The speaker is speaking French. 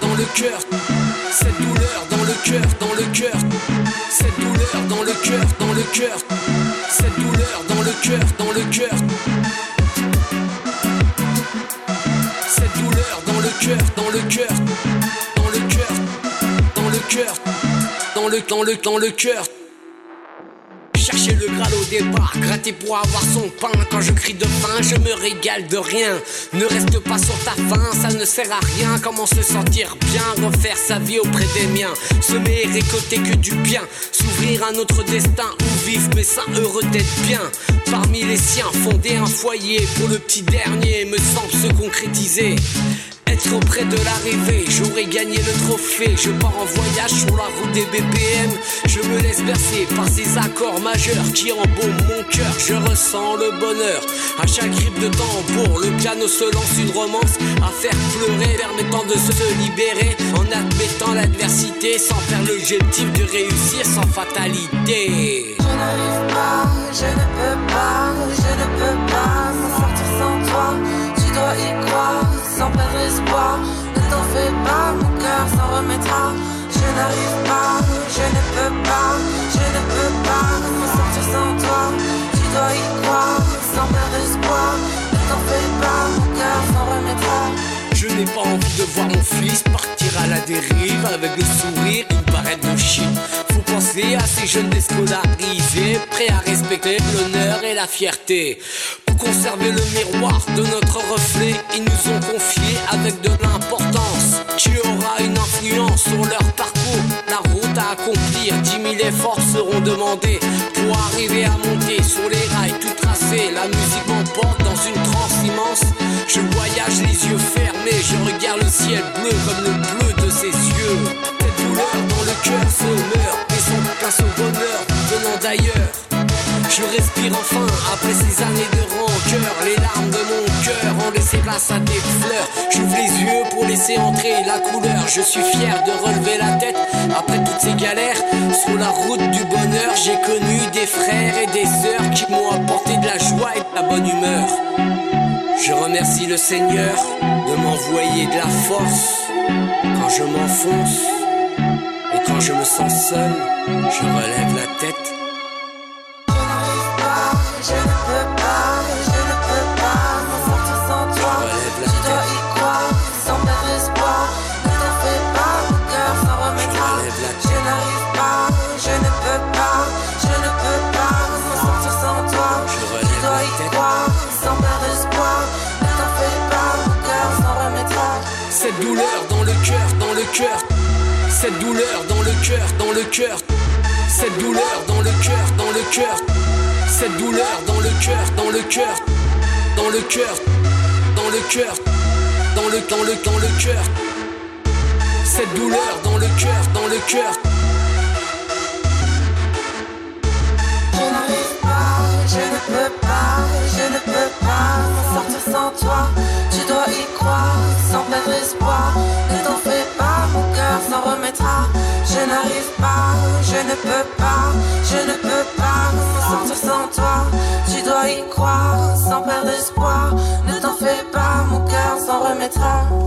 dans le cœur. Cette douleur dans le cœur, dans le cœur. Cette douleur dans le cœur, dans le cœur. Cette douleur dans le cœur, dans le cœur. Cette douleur dans le cœur, dans le cœur. Dans le cœur, dans le cœur. Dans le, dans le, dans le cœur. Chercher le Graal au départ, gratter pour avoir son pain. Quand je crie de faim, je me régale de rien. Ne reste pas sur ta faim, ça ne sert à rien. Comment se sentir bien, refaire sa vie auprès des miens. Semer et récolter que du bien. S'ouvrir un autre destin où vivre mais ça heureux d'être bien. Parmi les siens, fonder un foyer pour le petit dernier me semble se concrétiser. Être auprès de l'arrivée, j'aurais gagné le trophée. Je pars en voyage sur la route des BPM. Je me laisse bercer par ces accords majeurs qui embaument mon cœur. Je ressens le bonheur à chaque grip de tambour. Le piano se lance une romance à faire pleurer, permettant de se libérer en admettant l'adversité sans faire l'objectif de réussir sans fatalité. Je n'arrive pas, je ne peux pas, je ne peux pas sortir sans toi. Tu dois y croire, sans perdre espoir. Ne t'en fais pas, mon cœur s'en remettra. Je n'arrive pas, je ne peux pas, je ne peux pas m'en sortir sans toi. Tu dois y croire, sans perdre espoir. Ne t'en fais pas, mon cœur s'en remettra. Je n'ai pas envie de voir mon fils partir à la dérive avec le sourire, une barrette de shit. Faut penser à ces jeunes déscolarisés, prêts à respecter l'honneur et la fierté. Pour conserver le miroir de notre reflet, ils nous ont confié avec de l'importance qui aura une influence sur leur parcours. La route à accomplir, dix mille efforts seront demandés pour arriver à monter sur les rails tout tracés. La musique m'emporte dans une transe immense. Je voyage les yeux fermés, je regarde le ciel bleu comme le bleu de ses yeux. Cette douleur dans le cœur se meurt, et son place au bonheur venant d'ailleurs. Je respire enfin après ces années de rancœur. Les larmes de mon cœur ont laissé place à des fleurs. J'ouvre les yeux pour laisser entrer la couleur. Je suis fier de relever la tête après toutes ces galères. Sur la route du bonheur, j'ai connu des frères et des sœurs qui m'ont apporté de la joie et de la bonne humeur. Je remercie le Seigneur de m'envoyer de la force quand je m'enfonce et quand je me sens seul, je relève la tête. Cette douleur dans le cœur, dans le cœur. Cette douleur dans le cœur, dans le cœur. Cette douleur dans le cœur, dans le cœur. Cette douleur dans le cœur, dans le cœur. Dans le cœur, dans le cœur. Dans le, dans le, dans le cœur. Cette douleur dans le cœur, dans le cœur. Ne peux pas, je ne peux pas m'en sortir sans toi. Tu dois y croire, sans perdre espoir. Ne t'en fais pas, mon cœur s'en remettra.